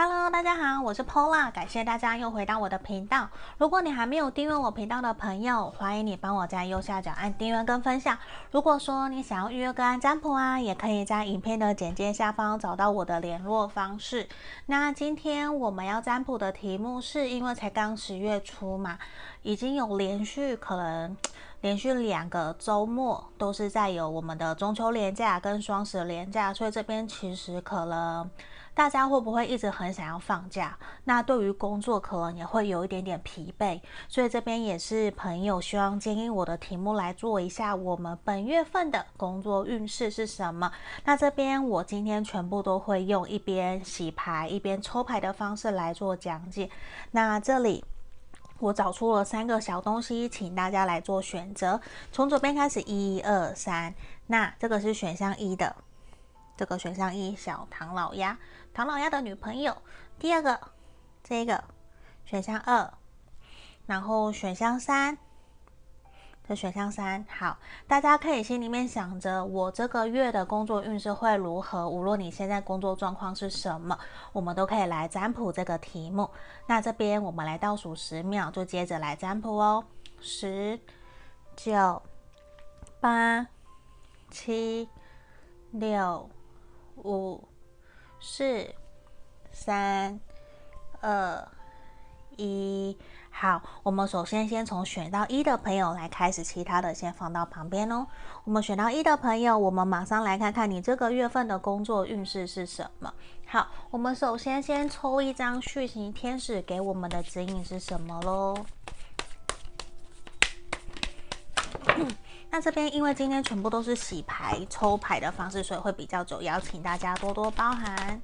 Hello，大家好，我是 Paula，感谢大家又回到我的频道。如果你还没有订阅我频道的朋友，欢迎你帮我在右下角按订阅跟分享。如果说你想要预约个案占卜啊，也可以在影片的简介下方找到我的联络方式。那今天我们要占卜的题目是，因为才刚十月初嘛，已经有连续可能连续两个周末都是在有我们的中秋连假跟双十连假，所以这边其实可能。大家会不会一直很想要放假？那对于工作可能也会有一点点疲惫，所以这边也是朋友希望建议我的题目来做一下我们本月份的工作运势是什么。那这边我今天全部都会用一边洗牌一边抽牌的方式来做讲解。那这里我找出了三个小东西，请大家来做选择。从左边开始，一二三。那这个是选项一的，这个选项一，小唐老鸭。唐老鸭的女朋友，第二个，这个选项二，然后选项三，这选项三，好，大家可以心里面想着，我这个月的工作运势会如何？无论你现在工作状况是什么，我们都可以来占卜这个题目。那这边我们来倒数十秒，就接着来占卜哦，十、九、八、七、六、五。四、三、二、一，好，我们首先先从选到一的朋友来开始，其他的先放到旁边哦。我们选到一的朋友，我们马上来看看你这个月份的工作运势是什么。好，我们首先先抽一张讯息天使给我们的指引是什么喽？那这边因为今天全部都是洗牌抽牌的方式，所以会比较久，邀请大家多多包涵。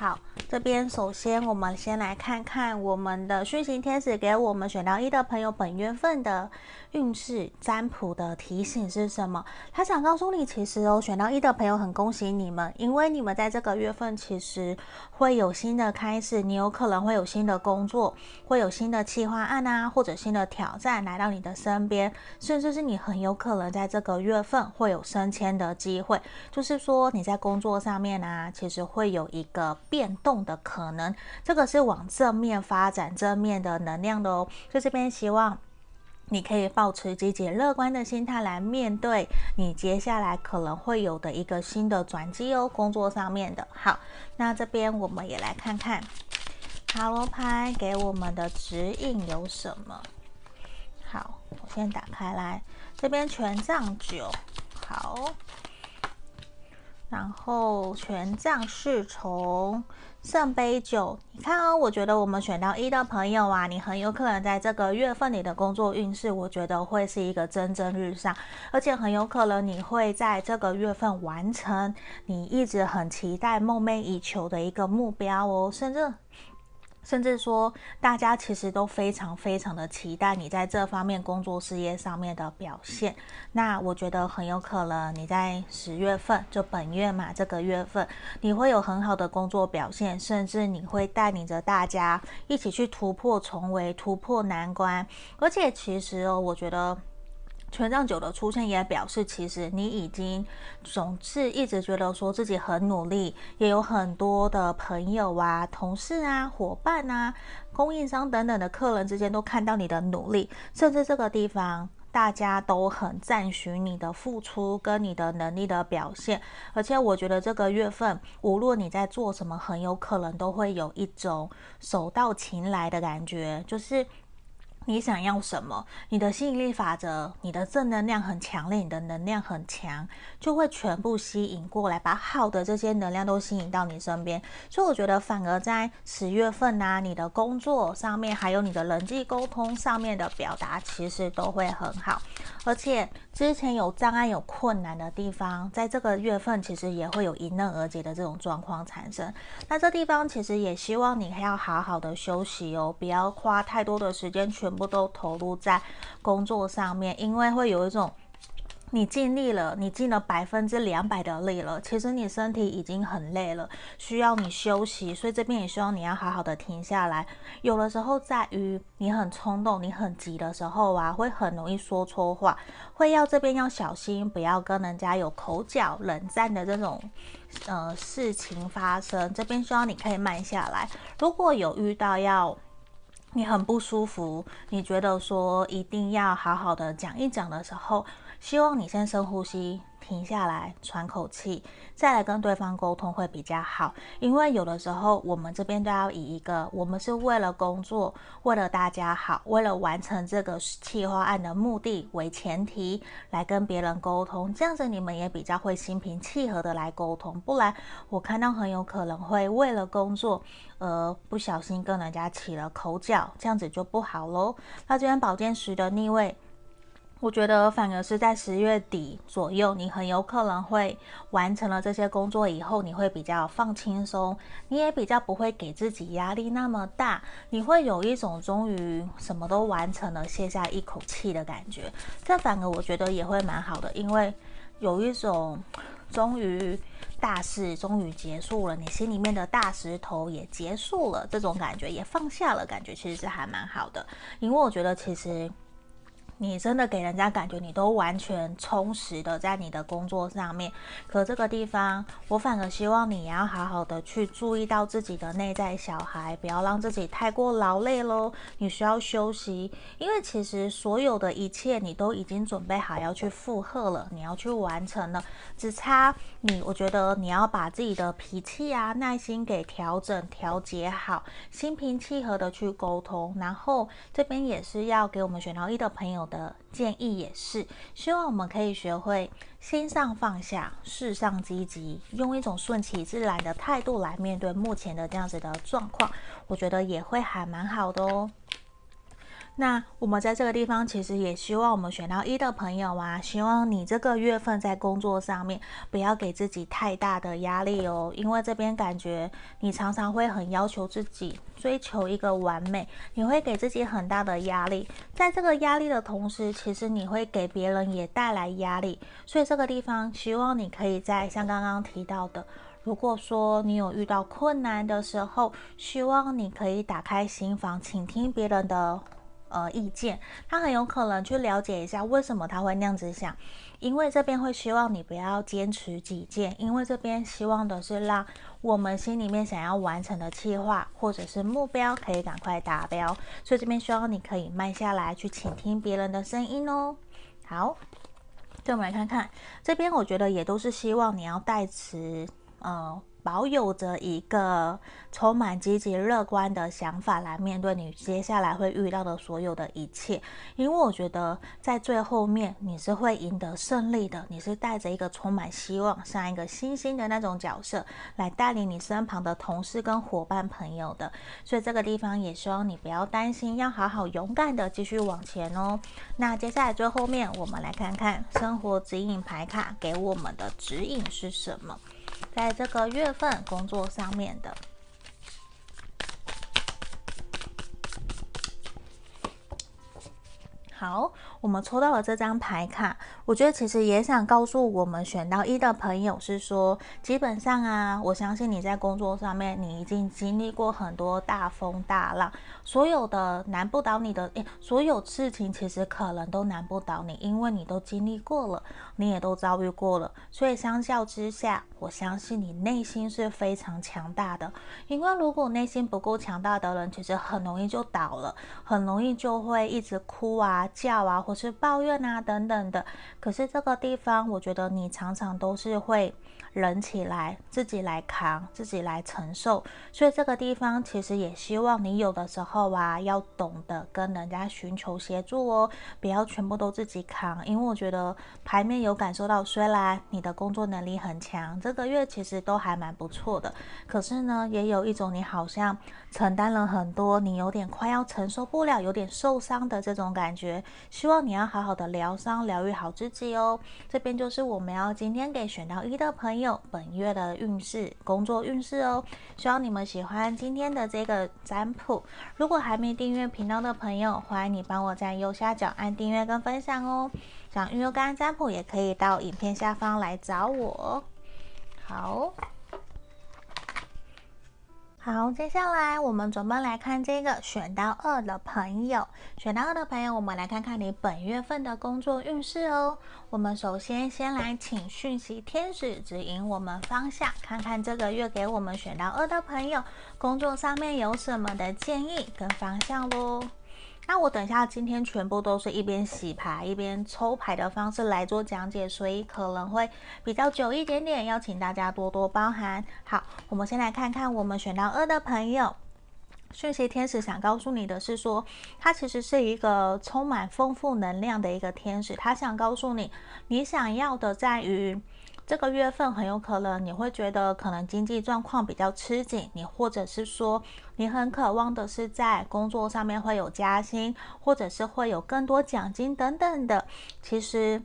好，这边首先我们先来看看我们的讯息天使给我们选到一的朋友本月份的运势占卜的提醒是什么？他想告诉你，其实哦，选到一的朋友很恭喜你们，因为你们在这个月份其实会有新的开始，你有可能会有新的工作，会有新的企划案啊，或者新的挑战来到你的身边，甚至是你很有可能在这个月份会有升迁的机会，就是说你在工作上面啊，其实会有一个变动的可能，这个是往正面发展、正面的能量的哦，所以这边希望。你可以保持积极乐观的心态来面对你接下来可能会有的一个新的转机哦，工作上面的。好，那这边我们也来看看塔罗牌给我们的指引有什么。好，我先打开来，这边权杖九，好，然后权杖侍从。圣杯九，你看哦，我觉得我们选到一的朋友啊，你很有可能在这个月份你的工作运势，我觉得会是一个蒸蒸日上，而且很有可能你会在这个月份完成你一直很期待、梦寐以求的一个目标哦，甚至。甚至说，大家其实都非常非常的期待你在这方面工作事业上面的表现。那我觉得很有可能你在十月份，就本月嘛，这个月份你会有很好的工作表现，甚至你会带领着大家一起去突破重围、突破难关。而且其实哦，我觉得。权杖九的出现也表示，其实你已经总是一直觉得说自己很努力，也有很多的朋友啊、同事啊、伙伴啊、供应商等等的客人之间都看到你的努力，甚至这个地方大家都很赞许你的付出跟你的能力的表现。而且我觉得这个月份，无论你在做什么，很有可能都会有一种手到擒来的感觉，就是。你想要什么？你的吸引力法则，你的正能量很强烈，你的能量很强，就会全部吸引过来，把好的这些能量都吸引到你身边。所以我觉得，反而在十月份呐、你的工作上面，还有你的人际沟通上面的表达，其实都会很好。而且之前有障碍、有困难的地方，在这个月份其实也会有迎刃而解的这种状况产生。那这地方其实也希望你还要好好的休息哦，不要花太多的时间全全部都投入在工作上面，因为会有一种你尽力了，你尽了百分之两百的力了，其实你身体已经很累了，需要你休息。所以这边也希望你要好好的停下来。有的时候在于你很冲动、你很急的时候啊，会很容易说错话，会要这边要小心，不要跟人家有口角、冷战的这种呃事情发生。这边希望你可以慢下来。如果有遇到要你很不舒服，你觉得说一定要好好的讲一讲的时候。希望你先深呼吸，停下来喘口气，再来跟对方沟通会比较好。因为有的时候我们这边都要以一个我们是为了工作，为了大家好，为了完成这个企划案的目的为前提来跟别人沟通，这样子你们也比较会心平气和的来沟通。不然我看到很有可能会为了工作而不小心跟人家起了口角，这样子就不好喽。那这边宝剑十的逆位。我觉得反而是在十月底左右，你很有可能会完成了这些工作以后，你会比较放轻松，你也比较不会给自己压力那么大，你会有一种终于什么都完成了，卸下一口气的感觉。这反而我觉得也会蛮好的，因为有一种终于大事终于结束了，你心里面的大石头也结束了，这种感觉也放下了，感觉其实是还蛮好的，因为我觉得其实。你真的给人家感觉你都完全充实的在你的工作上面，可这个地方我反而希望你要好好的去注意到自己的内在小孩，不要让自己太过劳累喽。你需要休息，因为其实所有的一切你都已经准备好要去负荷了，你要去完成了，只差你。我觉得你要把自己的脾气啊、耐心给调整、调节好，心平气和的去沟通。然后这边也是要给我们选到一的朋友的建议也是，希望我们可以学会心上放下，事上积极，用一种顺其自然的态度来面对目前的这样子的状况，我觉得也会还蛮好的哦。那我们在这个地方，其实也希望我们选到一的朋友啊，希望你这个月份在工作上面不要给自己太大的压力哦，因为这边感觉你常常会很要求自己，追求一个完美，你会给自己很大的压力，在这个压力的同时，其实你会给别人也带来压力，所以这个地方希望你可以在像刚刚提到的，如果说你有遇到困难的时候，希望你可以打开心房，倾听别人的。呃，意见，他很有可能去了解一下为什么他会那样子想，因为这边会希望你不要坚持己见，因为这边希望的是让我们心里面想要完成的计划或者是目标可以赶快达标，所以这边希望你可以慢下来去倾听别人的声音哦。好，就我们来看看这边，我觉得也都是希望你要代持呃。保有着一个充满积极乐观的想法来面对你接下来会遇到的所有的一切，因为我觉得在最后面你是会赢得胜利的，你是带着一个充满希望，像一个星星的那种角色来带领你身旁的同事跟伙伴朋友的，所以这个地方也希望你不要担心，要好好勇敢的继续往前哦。那接下来最后面我们来看看生活指引牌卡给我们的指引是什么。在这个月份工作上面的。好，我们抽到了这张牌卡，我觉得其实也想告诉我们选到一的朋友是说，基本上啊，我相信你在工作上面，你已经经历过很多大风大浪，所有的难不倒你的，诶，所有事情其实可能都难不倒你，因为你都经历过了，你也都遭遇过了，所以相较之下，我相信你内心是非常强大的，因为如果内心不够强大的人，其实很容易就倒了，很容易就会一直哭啊。叫啊，或是抱怨啊，等等的。可是这个地方，我觉得你常常都是会忍起来，自己来扛，自己来承受。所以这个地方，其实也希望你有的时候啊，要懂得跟人家寻求协助哦，不要全部都自己扛。因为我觉得牌面有感受到，虽然你的工作能力很强，这个月其实都还蛮不错的。可是呢，也有一种你好像承担了很多，你有点快要承受不了，有点受伤的这种感觉。希望你要好好的疗伤，疗愈好自己哦。这边就是我们要今天给选到一的朋友朋友本月的运势、工作运势哦。希望你们喜欢今天的这个占卜。如果还没订阅频道的朋友，欢迎你帮我在右下角按订阅跟分享哦。想预约个占卜，也可以到影片下方来找我。好。好，接下来我们准备来看这个选到二的朋友。选到二的朋友，我们来看看你本月份的工作运势哦。我们首先先来请讯息天使指引我们方向，看看这个月给我们选到二的朋友工作上面有什么的建议跟方向喽。那我等一下，今天全部都是一边洗牌一边抽牌的方式来做讲解，所以可能会比较久一点点，邀请大家多多包涵。好，我们先来看看我们选到二的朋友，讯息天使想告诉你的是说，他其实是一个充满丰富能量的一个天使，他想告诉你，你想要的在于。这个月份很有可能你会觉得可能经济状况比较吃紧，你或者是说你很渴望的是在工作上面会有加薪，或者是会有更多奖金等等的。其实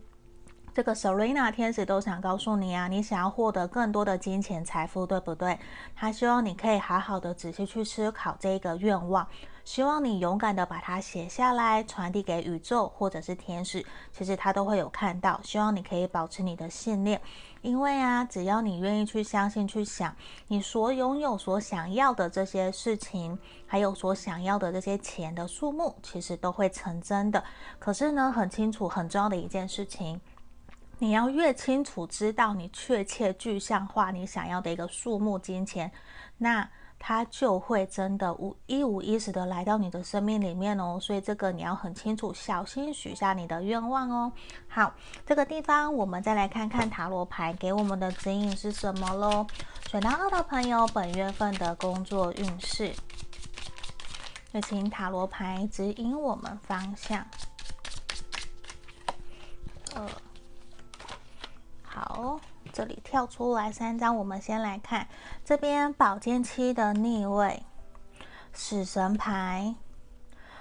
这个 Serena 天使都想告诉你啊，你想要获得更多的金钱财富，对不对？他希望你可以好好的仔细去思考这个愿望。希望你勇敢的把它写下来，传递给宇宙或者是天使，其实他都会有看到。希望你可以保持你的信念，因为啊，只要你愿意去相信、去想，你所拥有、所想要的这些事情，还有所想要的这些钱的数目，其实都会成真的。可是呢，很清楚、很重要的一件事情，你要越清楚知道你确切具象化你想要的一个数目金钱，那。它就会真的无一五一十的来到你的生命里面哦，所以这个你要很清楚，小心许下你的愿望哦。好，这个地方我们再来看看塔罗牌给我们的指引是什么喽。选到二的朋友，本月份的工作运势，就请塔罗牌指引我们方向。呃，好。这里跳出来三张，我们先来看这边宝剑七的逆位，死神牌，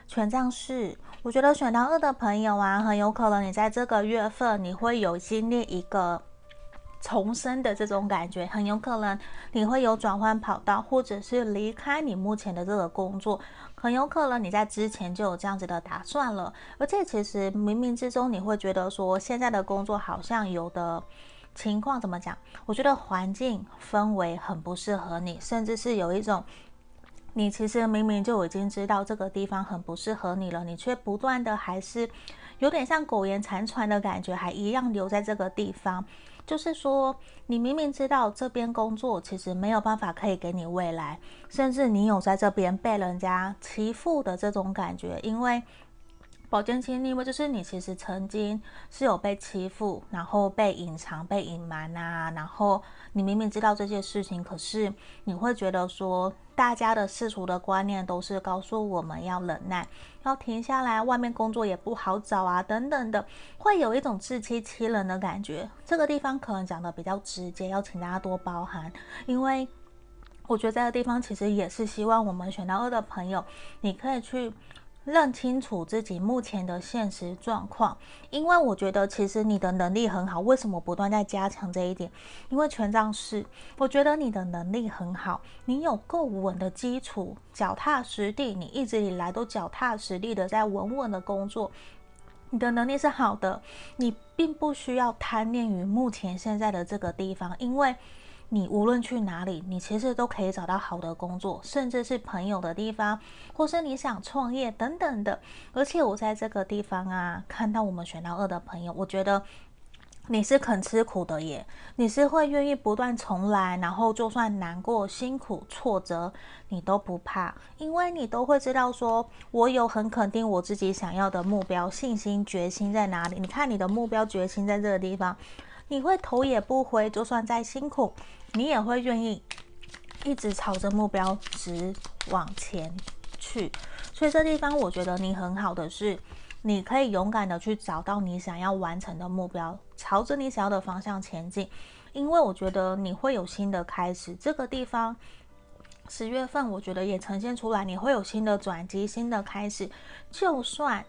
权杖四。我觉得选到二的朋友啊，很有可能你在这个月份你会有经历一个重生的这种感觉，很有可能你会有转换跑道，或者是离开你目前的这个工作，很有可能你在之前就有这样子的打算了，而且其实冥冥之中你会觉得说现在的工作好像有的。情况怎么讲？我觉得环境氛围很不适合你，甚至是有一种，你其实明明就已经知道这个地方很不适合你了，你却不断的还是有点像苟延残喘的感觉，还一样留在这个地方。就是说，你明明知道这边工作其实没有办法可以给你未来，甚至你有在这边被人家欺负的这种感觉，因为。宝剑七逆位就是你其实曾经是有被欺负，然后被隐藏、被隐瞒啊，然后你明明知道这些事情，可是你会觉得说，大家的世俗的观念都是告诉我们要忍耐，要停下来，外面工作也不好找啊，等等的，会有一种自欺欺人的感觉。这个地方可能讲的比较直接，要请大家多包涵，因为我觉得这个地方其实也是希望我们选到二的朋友，你可以去。认清楚自己目前的现实状况，因为我觉得其实你的能力很好。为什么不断在加强这一点？因为权杖四，我觉得你的能力很好，你有够稳的基础，脚踏实地，你一直以来都脚踏实地的在稳稳的工作，你的能力是好的，你并不需要贪恋于目前现在的这个地方，因为。你无论去哪里，你其实都可以找到好的工作，甚至是朋友的地方，或是你想创业等等的。而且我在这个地方啊，看到我们选到二的朋友，我觉得你是肯吃苦的耶，你是会愿意不断重来，然后就算难过、辛苦、挫折，你都不怕，因为你都会知道说，我有很肯定我自己想要的目标，信心、决心在哪里？你看你的目标、决心在这个地方。你会头也不回，就算再辛苦，你也会愿意一直朝着目标直往前去。所以这地方我觉得你很好的是，你可以勇敢的去找到你想要完成的目标，朝着你想要的方向前进。因为我觉得你会有新的开始。这个地方十月份，我觉得也呈现出来，你会有新的转机、新的开始。就算。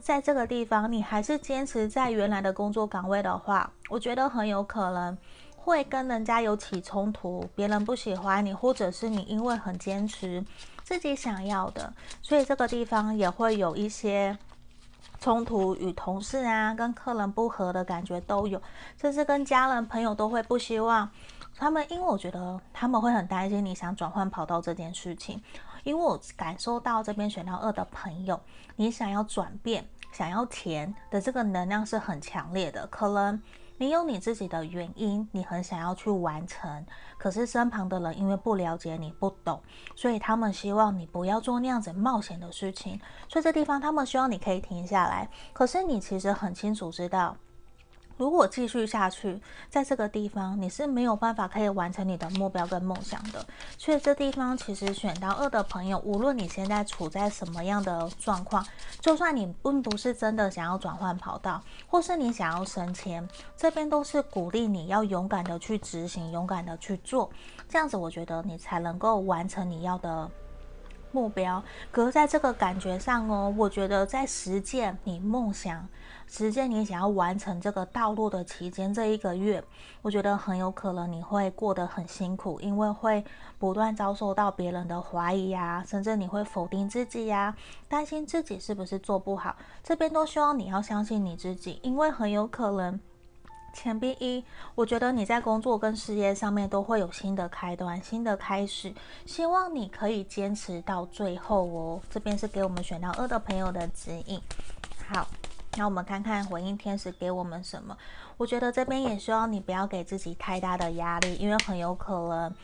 在这个地方，你还是坚持在原来的工作岗位的话，我觉得很有可能会跟人家有起冲突，别人不喜欢你，或者是你因为很坚持自己想要的，所以这个地方也会有一些冲突，与同事啊、跟客人不合的感觉都有，甚至跟家人朋友都会不希望他们，因为我觉得他们会很担心你想转换跑道这件事情，因为我感受到这边选到二的朋友，你想要转变、想要填的这个能量是很强烈的，可能。你有你自己的原因，你很想要去完成，可是身旁的人因为不了解你、不懂，所以他们希望你不要做那样子冒险的事情。所以这地方他们希望你可以停下来，可是你其实很清楚知道。如果继续下去，在这个地方你是没有办法可以完成你的目标跟梦想的。所以这地方其实选到二的朋友，无论你现在处在什么样的状况，就算你并不是真的想要转换跑道，或是你想要升迁，这边都是鼓励你要勇敢的去执行，勇敢的去做，这样子我觉得你才能够完成你要的目标。可是在这个感觉上哦，我觉得在实践你梦想。时间你想要完成这个道路的期间，这一个月，我觉得很有可能你会过得很辛苦，因为会不断遭受到别人的怀疑呀，甚至你会否定自己呀，担心自己是不是做不好。这边都希望你要相信你自己，因为很有可能钱币一，我觉得你在工作跟事业上面都会有新的开端、新的开始，希望你可以坚持到最后哦。这边是给我们选到二的朋友的指引，好。那我们看看回应天使给我们什么？我觉得这边也希望你不要给自己太大的压力，因为很有可能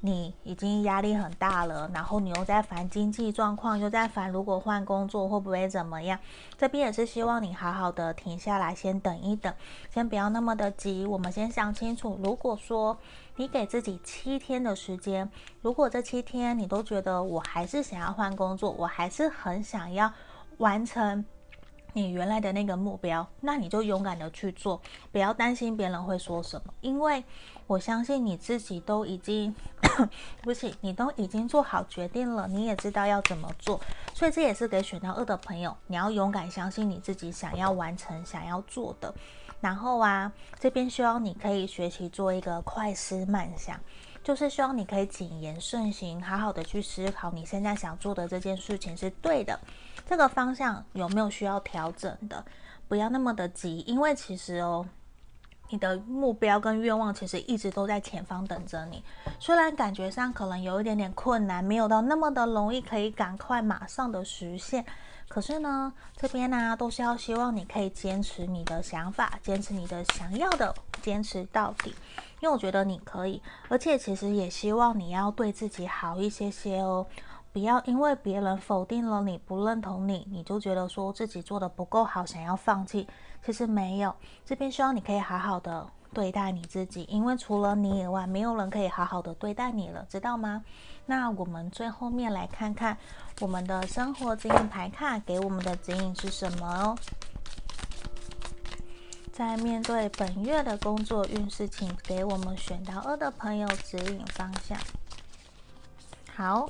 你已经压力很大了，然后你又在烦经济状况，又在烦如果换工作会不会怎么样。这边也是希望你好好的停下来，先等一等，先不要那么的急。我们先想清楚，如果说你给自己七天的时间，如果这七天你都觉得我还是想要换工作，我还是很想要完成。你原来的那个目标，那你就勇敢的去做，不要担心别人会说什么，因为我相信你自己都已经，不起，你都已经做好决定了，你也知道要怎么做，所以这也是给选到二的朋友，你要勇敢相信你自己想要完成、想要做的。然后啊，这边希望你可以学习做一个快思慢想，就是希望你可以谨言慎行，好好的去思考你现在想做的这件事情是对的。这个方向有没有需要调整的？不要那么的急，因为其实哦，你的目标跟愿望其实一直都在前方等着你。虽然感觉上可能有一点点困难，没有到那么的容易可以赶快马上的实现，可是呢，这边呢、都是要希望你可以坚持你的想法，坚持你的想要的，坚持到底。因为我觉得你可以，而且其实也希望你要对自己好一些些哦。不要因为别人否定了你，不认同你，你就觉得说自己做的不够好，想要放弃。其实没有，这边希望你可以好好的对待你自己，因为除了你以外，没有人可以好好的对待你了，知道吗？那我们最后面来看看我们的生活指引牌卡给我们的指引是什么哦。在面对本月的工作运势，请给我们选到二的朋友指引方向。好。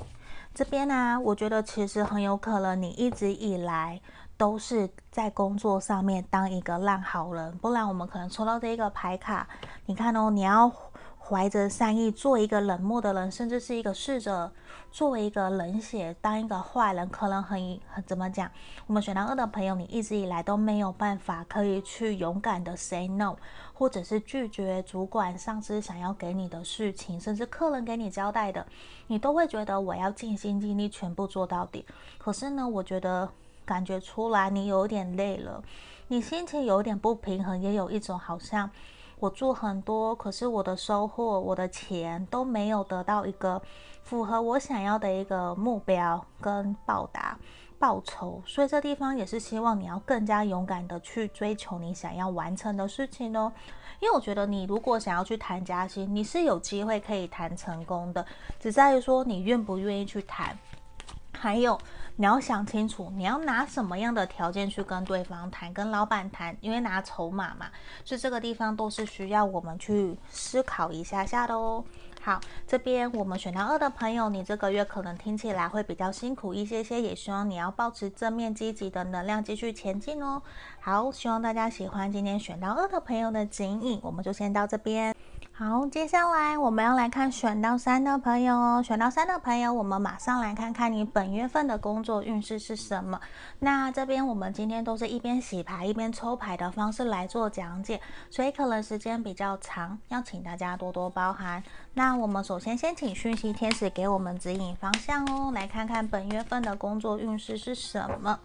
这边呢、我觉得其实很有可能你一直以来都是在工作上面当一个烂好人，不然我们可能抽到这一个牌卡，你看哦，你要怀着善意做一个冷漠的人，甚至是一个试着作为一个冷血当一个坏人，可能很很怎么讲？我们选到二的朋友，你一直以来都没有办法可以去勇敢的 say no。或者是拒绝主管、上司想要给你的事情，甚至客人给你交代的，你都会觉得我要尽心尽力全部做到底。可是呢，我觉得感觉出来你有点累了，你心情有点不平衡，也有一种好像我做很多，可是我的收获、我的钱都没有得到一个符合我想要的一个目标跟报答。报酬，所以这地方也是希望你要更加勇敢的去追求你想要完成的事情哦。因为我觉得你如果想要去谈加薪，你是有机会可以谈成功的，只在于说你愿不愿意去谈。还有你要想清楚，你要拿什么样的条件去跟对方谈，跟老板谈，因为拿筹码嘛，所以这个地方都是需要我们去思考一下下的哦。好，这边我们选到二的朋友，你这个月可能听起来会比较辛苦一些些，也希望你要保持正面积极的能量继续前进哦。好，希望大家喜欢今天选到二的朋友的指引，我们就先到这边。好，接下来我们要来看选到三的朋友哦。选到三的朋友，我们马上来看看你本月份的工作运势是什么。那这边我们今天都是一边洗牌一边抽牌的方式来做讲解，所以可能时间比较长，要请大家多多包涵。那我们首先先请讯息天使给我们指引方向哦，来看看本月份的工作运势是什么，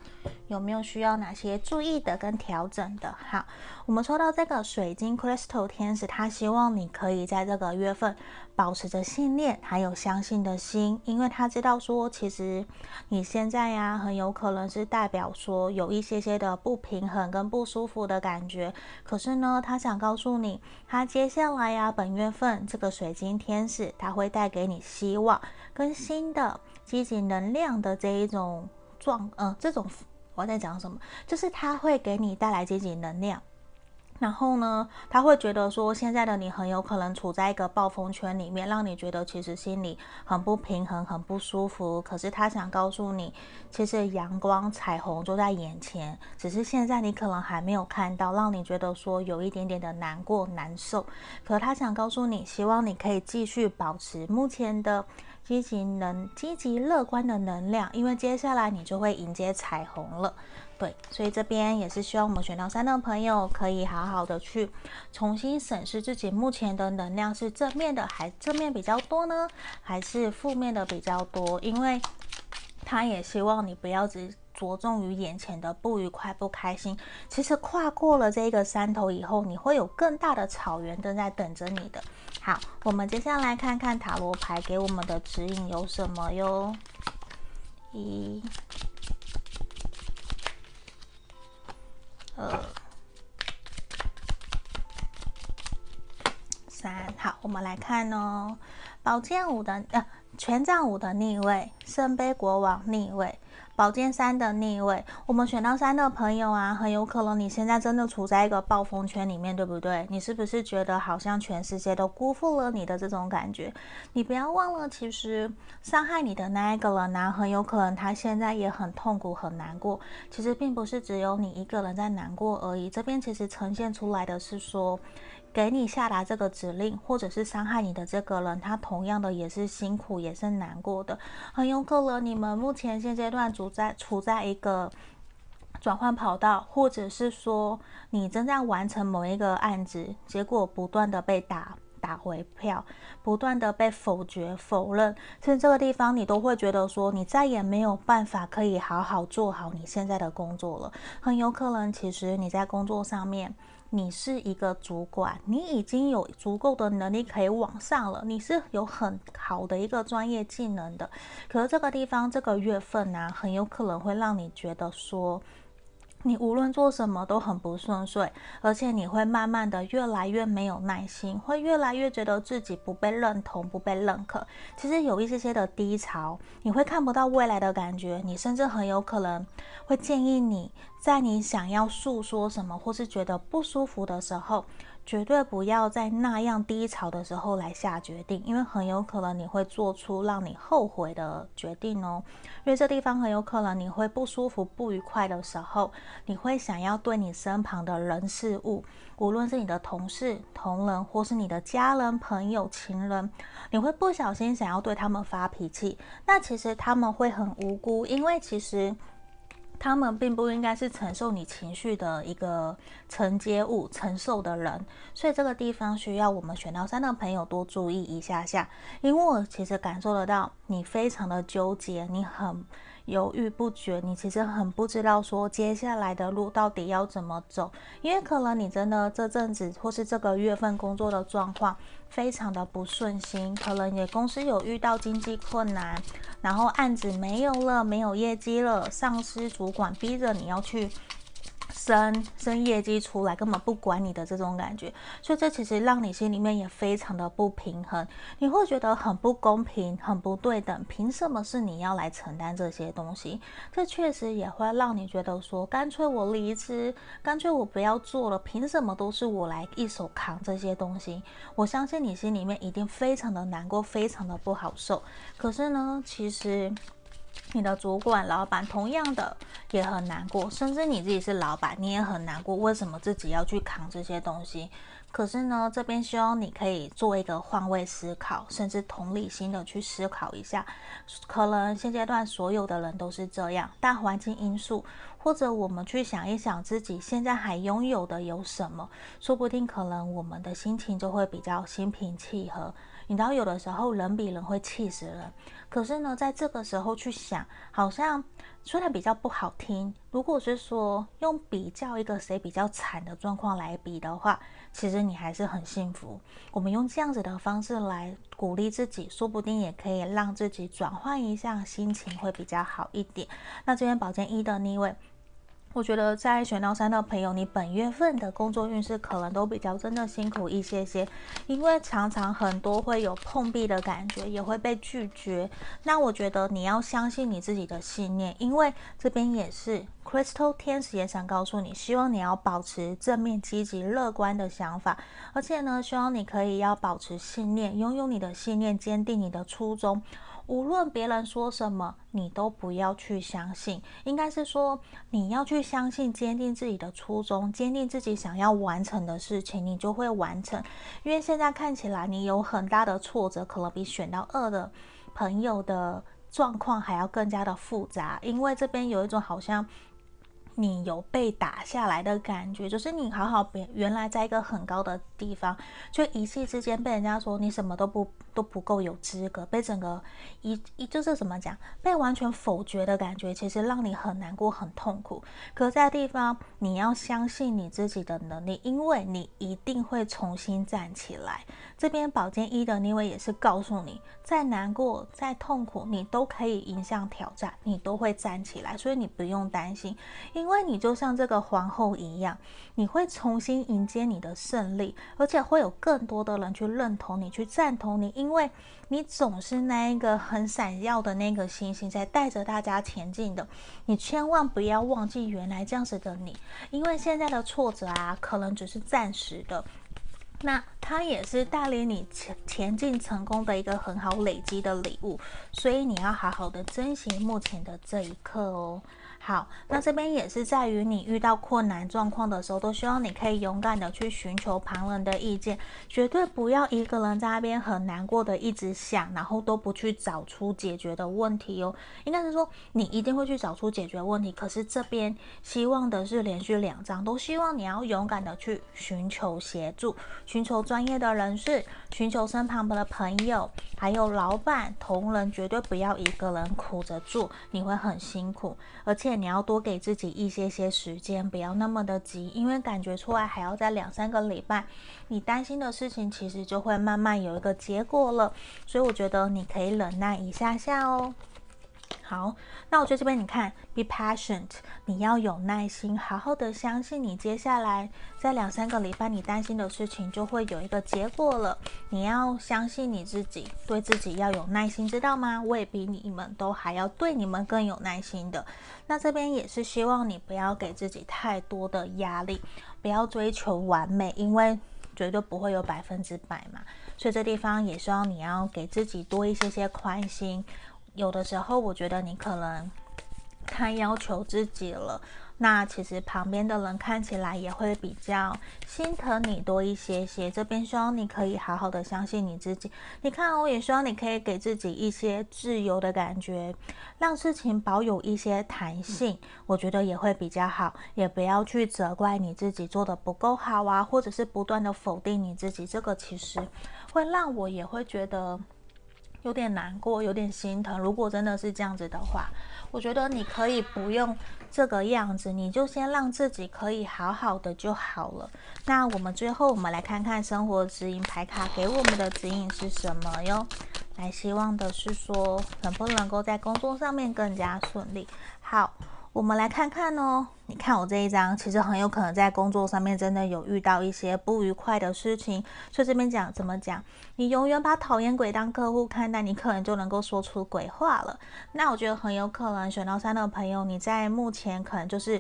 有没有需要哪些注意的跟调整的。好，我们抽到这个水晶 Crystal 天使，他希望你可以在这个月份保持着信念，还有相信的心，因为他知道说，其实你现在呀，很有可能是代表说有一些些的不平衡跟不舒服的感觉。可是呢，他想告诉你，他接下来呀，本月份这个水晶天使，他会带给你希望跟新的积极能量的这一种状，呃，这种我在讲什么？就是他会给你带来积极能量。然后呢，他会觉得说，现在的你很有可能处在一个暴风圈里面，让你觉得其实心里很不平衡、很不舒服。可是他想告诉你，其实阳光、彩虹就在眼前，只是现在你可能还没有看到，让你觉得说有一点点的难过、难受。可他想告诉你，希望你可以继续保持目前的积极能、积极乐观的能量，因为接下来你就会迎接彩虹了。对，所以这边也是希望我们选到三的朋友可以好好的去重新审视自己目前的能量是正面的，还正面比较多呢，还是负面的比较多？因为他也希望你不要只着重于眼前的不愉快、不开心。其实跨过了这个山头以后，你会有更大的草原正在等着你的。好，我们接下来看看塔罗牌给我们的指引有什么哟。一。呃三，好，我们来看哦，宝剑五的呃，权杖五的逆位，圣杯国王逆位。宝剑三的逆位，我们选到三的朋友啊，很有可能你现在真的处在一个暴风圈里面，对不对？你是不是觉得好像全世界都辜负了你的这种感觉？你不要忘了，其实伤害你的那一个人呢、很有可能他现在也很痛苦、很难过。其实并不是只有你一个人在难过而已，这边其实呈现出来的是说。给你下达这个指令，或者是伤害你的这个人，他同样的也是辛苦，也是难过的。很有可能你们目前现阶段处在处在一个转换跑道，或者是说你正在完成某一个案子，结果不断的被打打回票，不断的被否决否认，其实这个地方你都会觉得说你再也没有办法可以好好做好你现在的工作了。很有可能其实你在工作上面。你是一个主管，你已经有足够的能力可以往上了，你是有很好的一个专业技能的。可是这个地方这个月份呢、很有可能会让你觉得说。你无论做什么都很不顺遂，而且你会慢慢的越来越没有耐心，会越来越觉得自己不被认同、不被认可。其实有一些些的低潮，你会看不到未来的感觉，你甚至很有可能会建议你在你想要诉说什么或是觉得不舒服的时候。绝对不要在那样低潮的时候来下决定，因为很有可能你会做出让你后悔的决定哦。因为这地方很有可能你会不舒服、不愉快的时候，你会想要对你身旁的人事物，无论是你的同事、同仁，或是你的家人、朋友、情人，你会不小心想要对他们发脾气。那其实他们会很无辜，因为其实。他们并不应该是承受你情绪的一个承接物、承受的人，所以这个地方需要我们选到三的朋友多注意一下下，因为我其实感受得到你非常的纠结，你很。犹豫不决，你其实很不知道说接下来的路到底要怎么走，因为可能你真的这阵子或是这个月份工作的状况非常的不顺心，可能也公司有遇到经济困难，然后案子没有了，没有业绩了，上司主管逼着你要去。生生业绩出来，根本不管你的这种感觉，所以这其实让你心里面也非常的不平衡，你会觉得很不公平、很不对等，凭什么是你要来承担这些东西？这确实也会让你觉得说，干脆我离职，干脆我不要做了，凭什么都是我来一手扛这些东西？我相信你心里面一定非常的难过，非常的不好受。可是呢，其实。你的主管、老板同样的也很难过，甚至你自己是老板，你也很难过。为什么自己要去扛这些东西？可是呢，这边希望你可以做一个换位思考，甚至同理心的去思考一下，可能现阶段所有的人都是这样，大环境因素，或者我们去想一想自己现在还拥有的有什么，说不定可能我们的心情就会比较心平气和。你知道，有的时候人比人会气死人，可是呢，在这个时候去想，好像虽然比较不好听，如果是说用比较一个谁比较惨的状况来比的话，其实你还是很幸福。我们用这样子的方式来鼓励自己，说不定也可以让自己转换一下心情，会比较好一点。那这边宝剑一的逆位。我觉得在选到三的朋友，你本月份的工作运势可能都比较真的辛苦一些些，因为常常很多会有碰壁的感觉，也会被拒绝。那我觉得你要相信你自己的信念，因为这边也是 Crystal 天使也想告诉你，希望你要保持正面、积极、乐观的想法，而且呢，希望你可以要保持信念，拥有你的信念，坚定你的初衷。无论别人说什么，你都不要去相信。应该是说，你要去相信，坚定自己的初衷，坚定自己想要完成的事情，你就会完成。因为现在看起来你有很大的挫折，可能比选到二的朋友的状况还要更加的复杂。因为这边有一种好像。你有被打下来的感觉，就是你好好别原来在一个很高的地方，就一气之间被人家说你什么都不都不够有资格，被整个一一就是怎么讲，被完全否决的感觉，其实让你很难过很痛苦。可在地方你要相信你自己的能力，因为你一定会重新站起来。这边宝剑一的逆位也是告诉你，再难过再痛苦，你都可以迎向挑战，你都会站起来，所以你不用担心，因为你就像这个皇后一样，你会重新迎接你的胜利，而且会有更多的人去认同你，去赞同你，因因为你总是那一个很闪耀的那个星星，在带着大家前进的。你千万不要忘记原来这样子的你，因为现在的挫折啊，可能只是暂时的，那它也是带领你前前进成功的一个很好累积的礼物，所以你要好好的珍惜目前的这一刻哦。好，那这边也是在于你遇到困难状况的时候，都希望你可以勇敢的去寻求旁人的意见，绝对不要一个人在那边很难过的一直想，然后都不去找出解决的问题哦。应该是说你一定会去找出解决问题，可是这边希望的是连续两张都希望你要勇敢的去寻求协助，寻求专业的人士，寻求身旁的朋友，还有老板、同仁，绝对不要一个人苦着做，你会很辛苦，而且。你要多给自己一些些时间，不要那么的急，因为感觉出来还要在两三个礼拜，你担心的事情其实就会慢慢有一个结果了，所以我觉得你可以忍耐一下下哦。好，那我觉得这边你看，be patient，你要有耐心，好好的相信你接下来在两三个礼拜你担心的事情就会有一个结果了。你要相信你自己，对自己要有耐心，知道吗？我也比你们都还要对你们更有耐心的。那这边也是希望你不要给自己太多的压力，不要追求完美，因为绝对不会有百分之百嘛。所以这地方也希望你要给自己多一些些宽心。有的时候，我觉得你可能太要求自己了，那其实旁边的人看起来也会比较心疼你多一些些。这边希望你可以好好的相信你自己。你看，我也希望你可以给自己一些自由的感觉，让事情保有一些弹性，我觉得也会比较好。也不要去责怪你自己做的不够好啊，或者是不断的否定你自己，这个其实会让我也会觉得。有点难过，有点心疼。如果真的是这样子的话，我觉得你可以不用这个样子，你就先让自己可以好好的就好了。那我们最后，我们来看看生活指引牌卡给我们的指引是什么哟？来，希望的是说，能不能够在工作上面更加顺利。好。我们来看看哦，你看我这一张，其实很有可能在工作上面真的有遇到一些不愉快的事情，所以这边讲怎么讲，你永远把讨厌鬼当客户看待，你可能就能够说出鬼话了。那我觉得很有可能选到三的朋友，你在目前可能就是，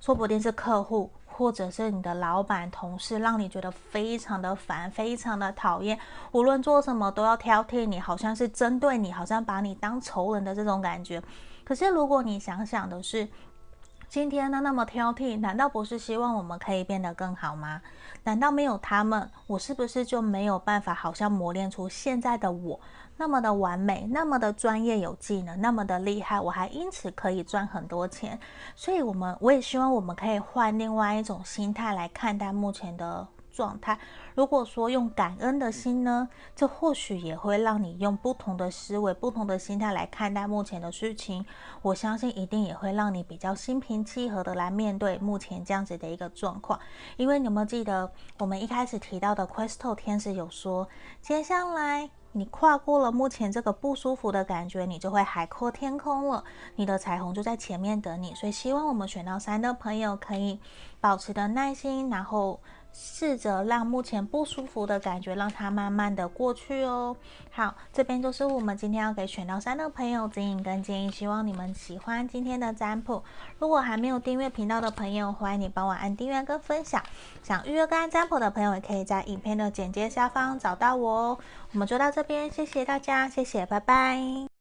说不定是客户或者是你的老板、同事，让你觉得非常的烦，非常的讨厌，无论做什么都要挑剔你，好像是针对你，好像把你当仇人的这种感觉。可是，如果你想想的是，今天呢，那么挑剔，难道不是希望我们可以变得更好吗？难道没有他们，我是不是就没有办法，好像磨练出现在的我那么的完美，那么的专业有技能，那么的厉害？我还因此可以赚很多钱。所以，我们我也希望我们可以换另外一种心态来看待目前的状态。如果说用感恩的心呢，这或许也会让你用不同的思维、不同的心态来看待目前的事情。我相信一定也会让你比较心平气和的来面对目前这样子的一个状况。因为你有没有记得我们一开始提到的 Crystal 天使有说，接下来你跨过了目前这个不舒服的感觉，你就会海阔天空了，你的彩虹就在前面等你。所以希望我们选到三的朋友可以保持的耐心，然后。试着让目前不舒服的感觉，让它慢慢的过去哦。好，这边就是我们今天要给选到三的朋友指引跟建议，希望你们喜欢今天的占卜。如果还没有订阅频道的朋友，欢迎你帮我按订阅跟分享。想预约个案占卜的朋友，也可以在影片的简介下方找到我哦。我们就到这边，谢谢大家，谢谢，拜拜。